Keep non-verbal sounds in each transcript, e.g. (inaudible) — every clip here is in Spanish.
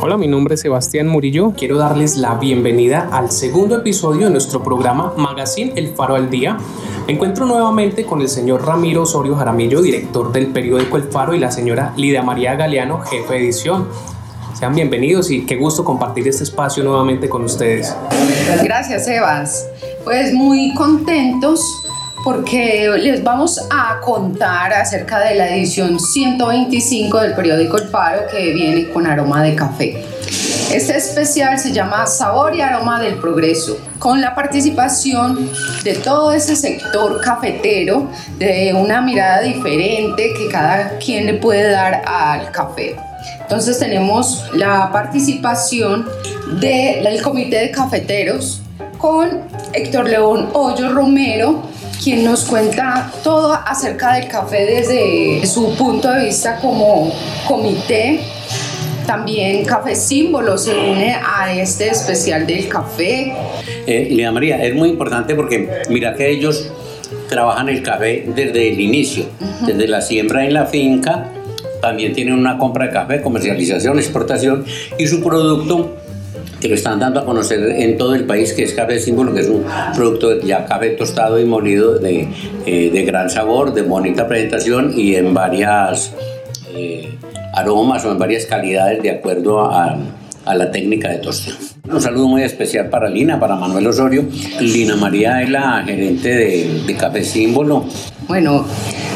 Hola, mi nombre es Sebastián Murillo. Quiero darles la bienvenida al segundo episodio de nuestro programa Magazine El Faro al Día. Me encuentro nuevamente con el señor Ramiro Osorio Jaramillo, director del periódico El Faro, y la señora Lida María Galeano, jefe de edición. Sean bienvenidos y qué gusto compartir este espacio nuevamente con ustedes. Gracias, Sebas. Pues muy contentos porque les vamos a contar acerca de la edición 125 del periódico El Faro que viene con aroma de café. Este especial se llama Sabor y Aroma del Progreso, con la participación de todo ese sector cafetero, de una mirada diferente que cada quien le puede dar al café. Entonces tenemos la participación del Comité de Cafeteros con Héctor León Hoyo Romero, quien nos cuenta todo acerca del café desde su punto de vista como comité. También Café Símbolo se une a este especial del café. Eh, Lina María, es muy importante porque mira que ellos trabajan el café desde el inicio, desde la siembra en la finca, también tienen una compra de café, comercialización, exportación y su producto que lo están dando a conocer en todo el país, que es Café Símbolo, que es un producto ya café tostado y molido de, eh, de gran sabor, de bonita presentación y en varias eh, aromas o en varias calidades de acuerdo a, a la técnica de tostado. Un saludo muy especial para Lina, para Manuel Osorio. Lina María es la gerente de, de Café Símbolo. Bueno,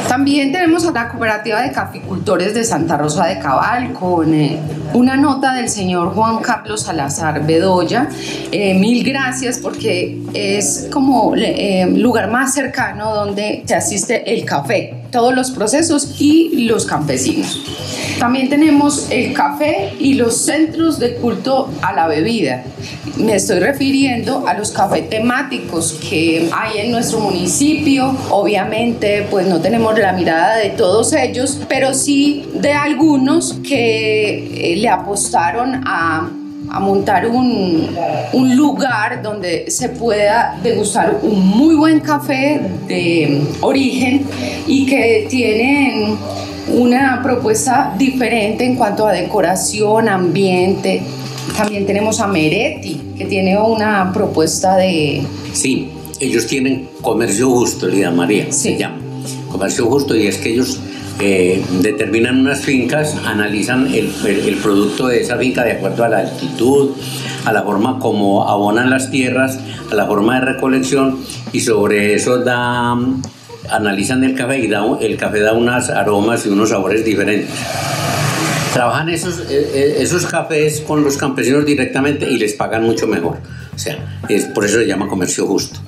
también tenemos a la cooperativa de caficultores de Santa Rosa de Cabal con eh, una nota del señor Juan Carlos Salazar Bedoya. Eh, mil gracias porque es como el eh, lugar más cercano donde se asiste el café, todos los procesos y los campesinos. También tenemos el café y los centros de culto a la bebida. Me estoy refiriendo a los cafés temáticos que hay en nuestro municipio. Obviamente, pues no tenemos la mirada de todos ellos, pero sí de algunos que eh, le apostaron a a montar un, un, lugar donde se pueda degustar un muy buen café de origen y que tienen una propuesta diferente en cuanto a decoración, ambiente. También tenemos a Meretti, que tiene una propuesta de... Sí, ellos tienen comercio justo, Lida María, sí. se llama. Comercio justo y es que ellos eh, determinan unas fincas, analizan el, el, el, producto de esa finca de acuerdo a la altitud, a la forma como abonan las tierras, a la forma de recolección y sobre eso dan analizan el café y da, el café da unos aromas y unos sabores diferentes. Trabajan esos, esos cafés con los campesinos directamente y les pagan mucho mejor. Sea, es, por eso se llama comercio justo.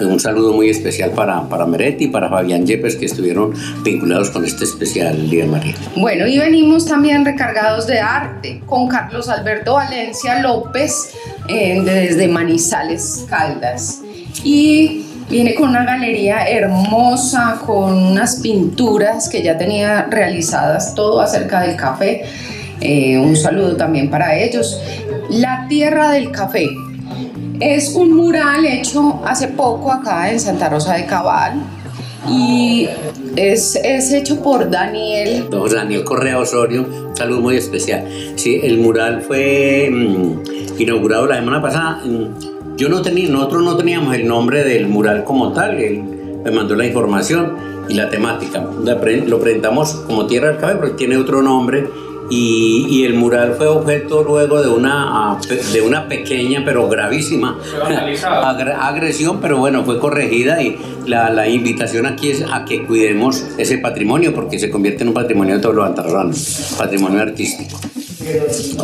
Un saludo muy especial para, para Meretti y para Fabián Yepes que estuvieron vinculados con este especial Día de María. Bueno, y venimos también recargados de arte con Carlos Alberto Valencia López eh, desde Manizales, Caldas. Y Viene con una galería hermosa, con unas pinturas que ya tenía realizadas, todo acerca del café. Eh, un saludo también para ellos. La Tierra del Café. Es un mural hecho hace poco acá en Santa Rosa de Cabal y es, es hecho por Daniel. No, Daniel Correa Osorio, un saludo muy especial. Sí, el mural fue mmm, inaugurado la semana pasada. Mmm, yo no tenía, nosotros no teníamos el nombre del mural como tal, él me mandó la información y la temática. Lo presentamos como Tierra del Café, pero tiene otro nombre. Y, y, el mural fue objeto luego de una, de una pequeña pero gravísima (laughs) agresión, pero bueno, fue corregida y la, la, invitación aquí es a que cuidemos ese patrimonio porque se convierte en un patrimonio de todos los antarranos, patrimonio artístico.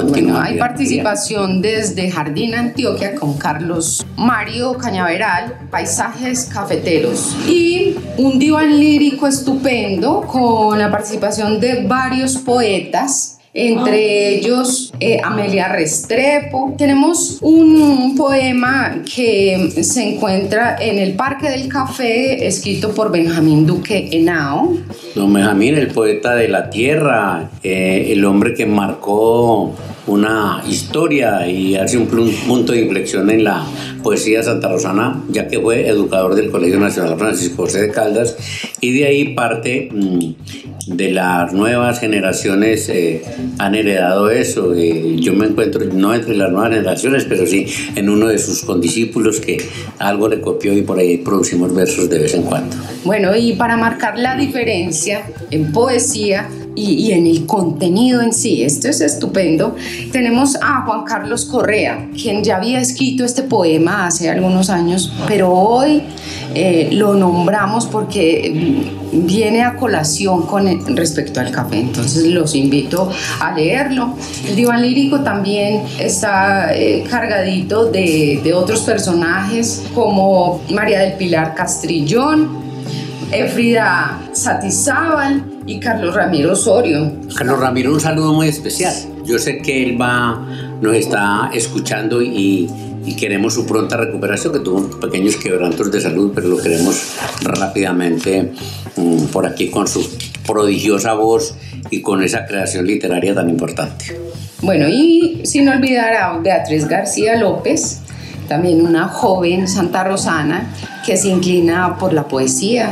Bueno, hay participación desde Jardín Antioquia con Carlos Mario Cañaveral, Paisajes Cafeteros. Y un diván lírico estupendo con la participación de varios poetas entre ellos eh, Amelia Restrepo. Tenemos un poema que se encuentra en el Parque del Café, escrito por Benjamín Duque Henao. Don Benjamín, el poeta de la tierra, eh, el hombre que marcó una historia y hace un punto de inflexión en la poesía santa rosana, ya que fue educador del Colegio Nacional Francisco José de Caldas, y de ahí parte mm, de las nuevas generaciones eh, han heredado eso. yo me encuentro no entre las nuevas generaciones, pero sí en uno de sus condiscípulos que algo le copió y por ahí producimos versos de vez en cuando. Bueno, y para marcar la diferencia en poesía, y, en el contenido en sí. Esto es estupendo. Tenemos a Juan Carlos Correa, quien ya había escrito este poema hace algunos años, pero hoy eh, lo nombramos porque viene a colación con respecto al café. Entonces los invito a leerlo. El diván lírico también está eh, cargadito de, de otros personajes como María del Pilar Castrillón, Efrida Satizábal, y Carlos Ramiro Osorio. Carlos Ramiro, un saludo muy especial. Yo sé que él va, nos está escuchando y, queremos su pronta recuperación, que tuvo pequeños quebrantos de salud, pero lo queremos rápidamente mm, por aquí con su prodigiosa voz y con esa creación literaria tan importante. Bueno, y sin olvidar a Beatriz García López, también una joven santa rosana que se inclina por la poesía,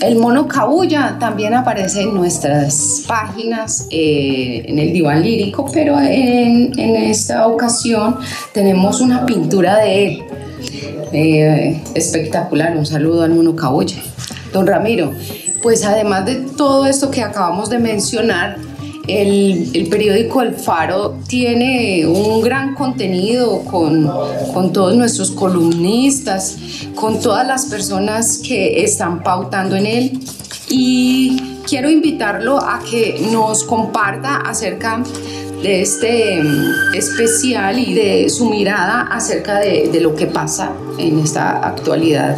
el mono cabulla también aparece en nuestras páginas, eh, en el diván lírico, pero en, esta ocasión tenemos una pintura de él. Eh, espectacular, un saludo al mono cabulla. Don Ramiro, pues además de todo esto que acabamos de mencionar, el, periódico El Faro tiene un gran contenido con, con, todos nuestros columnistas, con todas las personas que están pautando en él. Y quiero invitarlo a que nos comparta acerca este mm, especial y de su mirada acerca de, de, lo que pasa en esta actualidad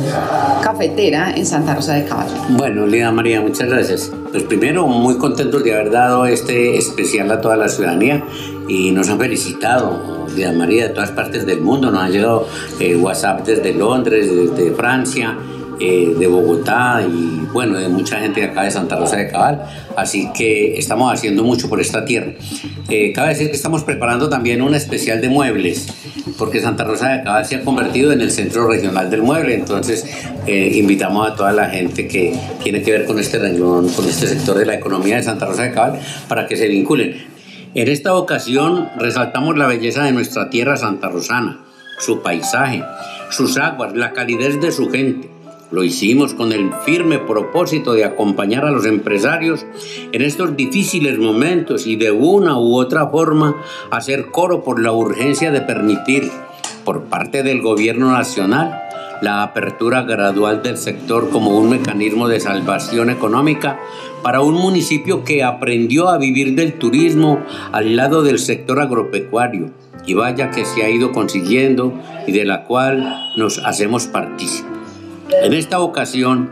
cafetera en Santa Rosa de Caballo. Bueno, Lina María, muchas gracias. Pues primero, muy contentos de haber dado este especial a toda la ciudadanía y nos han felicitado, Lina María, de todas partes del mundo. Nos han llegado eh, WhatsApp desde Londres, desde Francia. Eh, de Bogotá y bueno, de mucha gente de acá de Santa Rosa de Cabal. Así que estamos haciendo mucho por esta tierra. Eh, cabe decir que estamos preparando también un especial de muebles, porque Santa Rosa de Cabal se ha convertido en el centro regional del mueble. Entonces, eh, invitamos a toda la gente que tiene que ver con este renglón, con este sector de la economía de Santa Rosa de Cabal, para que se vinculen. En esta ocasión resaltamos la belleza de nuestra tierra santa rosana, su paisaje, sus aguas, la calidez de su gente, lo hicimos con el firme propósito de acompañar a los empresarios en estos difíciles momentos y de una u otra forma hacer coro por la urgencia de permitir por parte del gobierno nacional la apertura gradual del sector como un mecanismo de salvación económica para un municipio que aprendió a vivir del turismo al lado del sector agropecuario y vaya que se ha ido consiguiendo y de la cual nos hacemos partícipes. En esta ocasión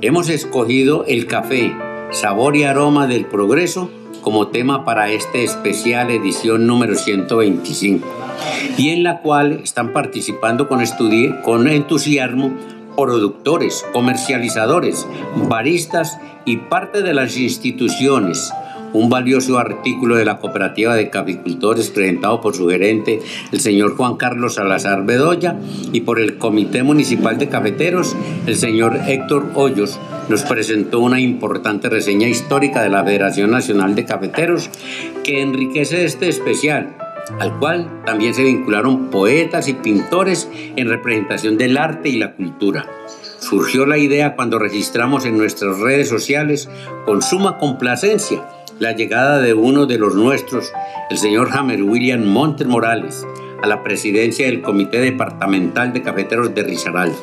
hemos escogido el café, sabor y aroma del progreso como tema para esta especial edición número 125 y en la cual están participando con, con entusiasmo productores, comercializadores, baristas y parte de las instituciones, un valioso artículo de la Cooperativa de Caficultores presentado por su gerente, el señor Juan Carlos Salazar Bedoya, y por el Comité Municipal de Cafeteros, el señor Héctor Hoyos, nos presentó una importante reseña histórica de la Federación Nacional de Cafeteros que enriquece este especial al cual también se vincularon poetas y pintores en representación del arte y la cultura. Surgió la idea cuando registramos en nuestras redes sociales con suma complacencia la llegada de uno de los nuestros, el señor Hammer William Montes Morales, a la presidencia del Comité Departamental de Cafeteros de Risaralda.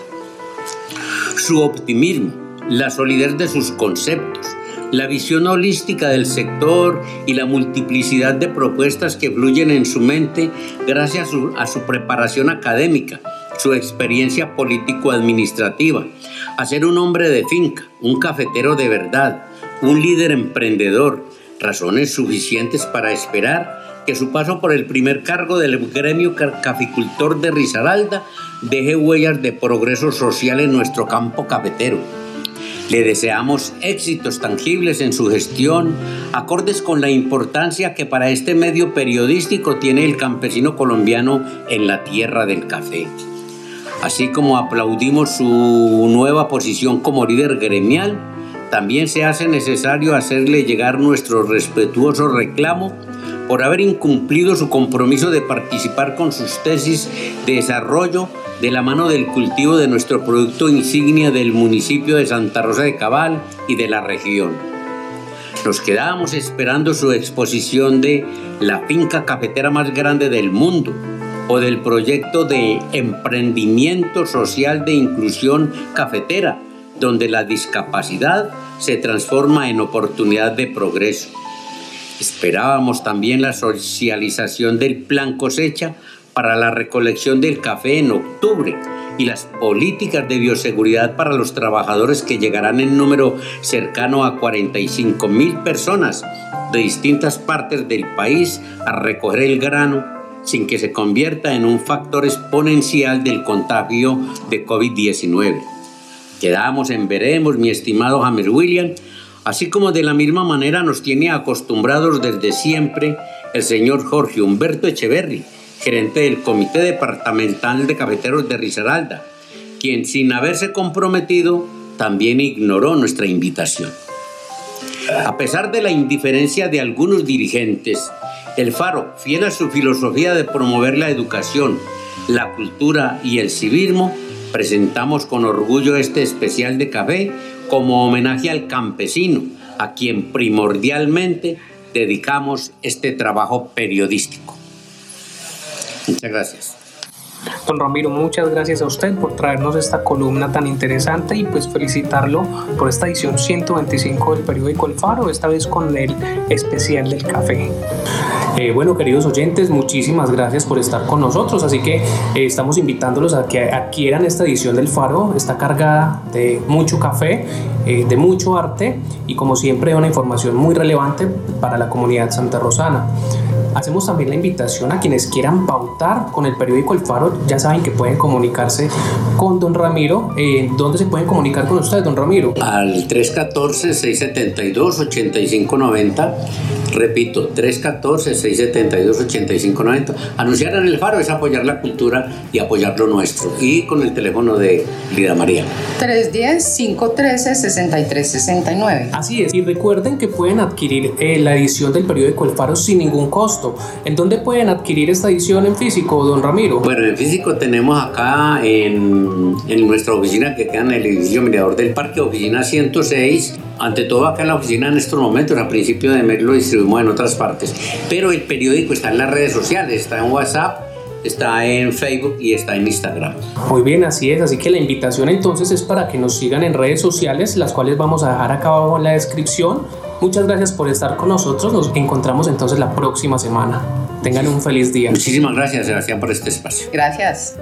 Su optimismo, la solidez de sus conceptos, la visión holística del sector y la multiplicidad de propuestas que fluyen en su mente gracias a su, a su preparación académica, su experiencia político-administrativa, a ser un hombre de finca, un cafetero de verdad, un líder emprendedor, razones suficientes para esperar que su paso por el primer cargo del gremio caficultor de Risaralda deje huellas de progreso social en nuestro campo cafetero. Le deseamos éxitos tangibles en su gestión, acordes con la importancia que para este medio periodístico tiene el campesino colombiano en la tierra del café. Así como aplaudimos su nueva posición como líder gremial, también se hace necesario hacerle llegar nuestro respetuoso reclamo por haber incumplido su compromiso de participar con sus tesis de desarrollo de la mano del cultivo de nuestro producto insignia del municipio de Santa Rosa de Cabal y de la región. Nos quedábamos esperando su exposición de la finca cafetera más grande del mundo, o del proyecto de emprendimiento social de inclusión cafetera, donde la discapacidad se transforma en oportunidad de progreso. Esperábamos también la socialización del plan cosecha para la recolección del café en octubre y las políticas de bioseguridad para los trabajadores que llegarán en número cercano a 45 mil personas de distintas partes del país a recoger el grano sin que se convierta en un factor exponencial del contagio de COVID-19. Quedamos en veremos, mi estimado James William, así como de la misma manera nos tiene acostumbrados desde siempre el señor Jorge Humberto Echeverri, gerente del Comité Departamental de Cafeteros de Risaralda, quien sin haberse comprometido también ignoró nuestra invitación. A pesar de la indiferencia de algunos dirigentes, el Faro, fiel a su filosofía de promover la educación, la cultura y el civismo, presentamos con orgullo este especial de café como homenaje al campesino, a quien primordialmente dedicamos este trabajo periodístico. Muchas gracias. Don Ramiro, muchas gracias a usted por traernos esta columna tan interesante y pues felicitarlo por esta edición 125 del periódico El Faro, esta vez con el especial del café. Eh, bueno, queridos oyentes, muchísimas gracias por estar con nosotros. Así que eh, estamos invitándolos a que adquieran esta edición del Faro. Está cargada de mucho café, eh, de mucho arte y como siempre una información muy relevante para la comunidad santa rosana. Hacemos también la invitación a quienes quieran pautar con el periódico El Faro. Ya saben que pueden comunicarse con don Ramiro. ¿Dónde se pueden comunicar con ustedes, don Ramiro? Al 314-672-8590 Repito, 314-672-8590. Anunciar en el faro es apoyar la cultura y apoyar lo nuestro. Y con el teléfono de Lida María. 310-513-6369. Así es. Y recuerden que pueden adquirir eh, la edición del periódico El Faro sin ningún costo. ¿En dónde pueden adquirir esta edición en físico, don Ramiro? Bueno, en físico tenemos acá en, en nuestra oficina que queda en el edificio Mirador del Parque, oficina 106 ante todo acá en la oficina en estos momentos, a principio de mes lo distribuimos en otras partes. Pero el periódico está en las redes sociales, está en WhatsApp, está en Facebook y está en Instagram. Muy bien, así es. Así que la invitación entonces es para que nos sigan en redes sociales, las cuales vamos a dejar acá abajo en la descripción. Muchas gracias por estar con nosotros. Nos encontramos entonces la próxima semana. Tengan un feliz día. Muchísimas gracias, Sebastián, por este espacio. Gracias.